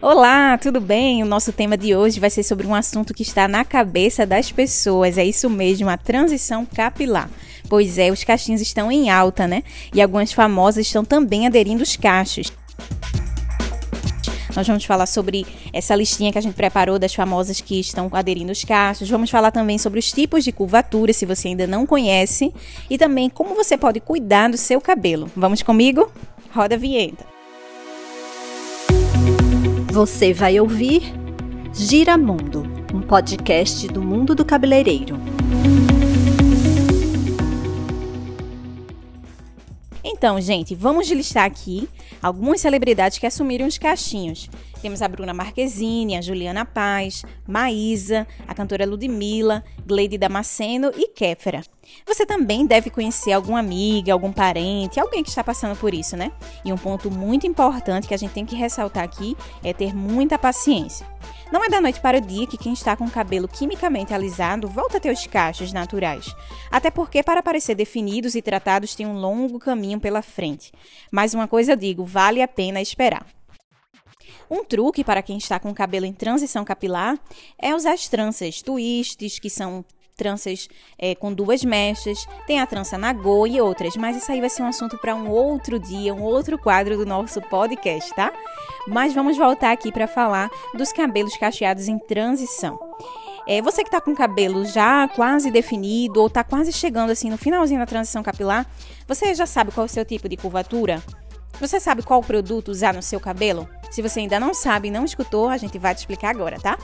Olá, tudo bem? O nosso tema de hoje vai ser sobre um assunto que está na cabeça das pessoas. É isso mesmo, a transição capilar. Pois é, os cachinhos estão em alta, né? E algumas famosas estão também aderindo os cachos. Nós vamos falar sobre essa listinha que a gente preparou das famosas que estão aderindo os cachos. Vamos falar também sobre os tipos de curvatura, se você ainda não conhece, e também como você pode cuidar do seu cabelo. Vamos comigo? Roda a vinheta. Você vai ouvir Gira Mundo, um podcast do mundo do cabeleireiro. Então, gente, vamos listar aqui algumas celebridades que assumiram os cachinhos. Temos a Bruna Marquezine, a Juliana Paz, Maísa, a cantora Ludmilla, Gleide Damasceno e Kéfera. Você também deve conhecer alguma amiga, algum parente, alguém que está passando por isso, né? E um ponto muito importante que a gente tem que ressaltar aqui é ter muita paciência. Não é da noite para o dia que quem está com o cabelo quimicamente alisado volta a ter os cachos naturais. Até porque, para parecer definidos e tratados, tem um longo caminho pela frente. Mas uma coisa eu digo: vale a pena esperar. Um truque para quem está com o cabelo em transição capilar é usar as tranças, twists, que são tranças é, com duas mechas, tem a trança nagô e outras, mas isso aí vai ser um assunto para um outro dia, um outro quadro do nosso podcast, tá? Mas vamos voltar aqui para falar dos cabelos cacheados em transição. É, você que está com o cabelo já quase definido ou está quase chegando assim no finalzinho da transição capilar, você já sabe qual é o seu tipo de curvatura? Você sabe qual produto usar no seu cabelo? Se você ainda não sabe e não escutou, a gente vai te explicar agora, tá?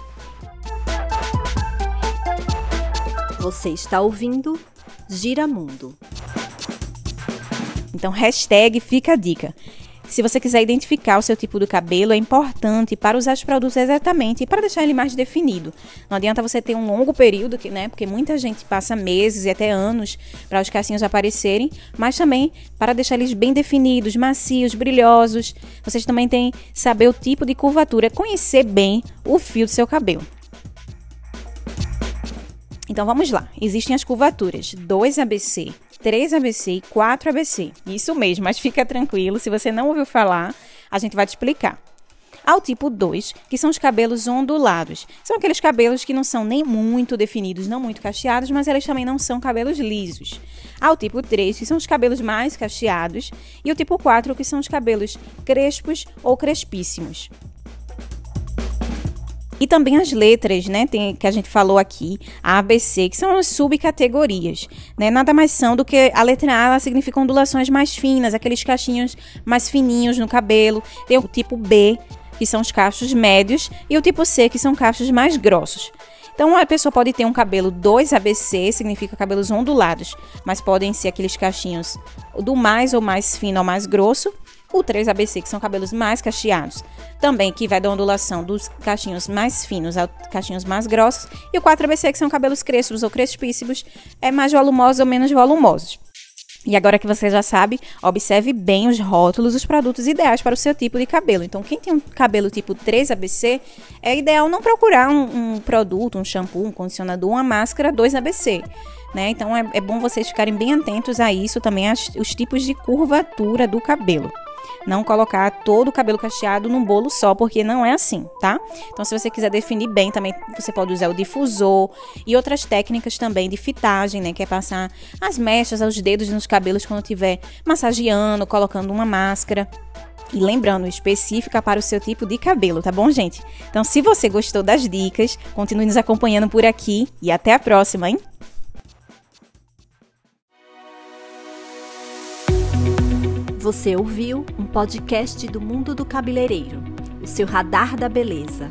Você está ouvindo Gira Mundo. Então, hashtag fica a dica. Se você quiser identificar o seu tipo de cabelo, é importante para usar os produtos exatamente e para deixar ele mais definido. Não adianta você ter um longo período, né? Porque muita gente passa meses e até anos para os cacinhos aparecerem, mas também para deixar eles bem definidos, macios, brilhosos. Vocês também têm que saber o tipo de curvatura, conhecer bem o fio do seu cabelo. Então vamos lá. Existem as curvaturas 2 ABC, 3 ABC e 4 ABC. Isso mesmo, mas fica tranquilo, se você não ouviu falar, a gente vai te explicar. Ao tipo 2, que são os cabelos ondulados. São aqueles cabelos que não são nem muito definidos, não muito cacheados, mas eles também não são cabelos lisos. Ao tipo 3, que são os cabelos mais cacheados. E o tipo 4, que são os cabelos crespos ou crespíssimos. E também as letras, né, tem, que a gente falou aqui, a ABC, que são as subcategorias, né? Nada mais são do que a letra A, ela significa ondulações mais finas, aqueles cachinhos mais fininhos no cabelo. Tem o tipo B, que são os cachos médios, e o tipo C, que são cachos mais grossos. Então, a pessoa pode ter um cabelo 2ABC, significa cabelos ondulados, mas podem ser aqueles cachinhos do mais ou mais fino ao mais grosso, o 3ABC, que são cabelos mais cacheados, também que vai da ondulação dos cachinhos mais finos aos cachinhos mais grossos, e o 4ABC, que são cabelos crespos ou crespíssimos, é mais volumosos ou menos volumosos. E agora que você já sabe, observe bem os rótulos, os produtos ideais para o seu tipo de cabelo. Então, quem tem um cabelo tipo 3ABC, é ideal não procurar um, um produto, um shampoo, um condicionador, uma máscara 2ABC. Né? Então, é, é bom vocês ficarem bem atentos a isso, também as, os tipos de curvatura do cabelo. Não colocar todo o cabelo cacheado num bolo só, porque não é assim, tá? Então, se você quiser definir bem, também você pode usar o difusor e outras técnicas também de fitagem, né? Que é passar as mechas aos dedos nos cabelos quando estiver massageando, colocando uma máscara. E lembrando, específica para o seu tipo de cabelo, tá bom, gente? Então, se você gostou das dicas, continue nos acompanhando por aqui e até a próxima, hein? Você ouviu um podcast do mundo do cabeleireiro, o seu radar da beleza.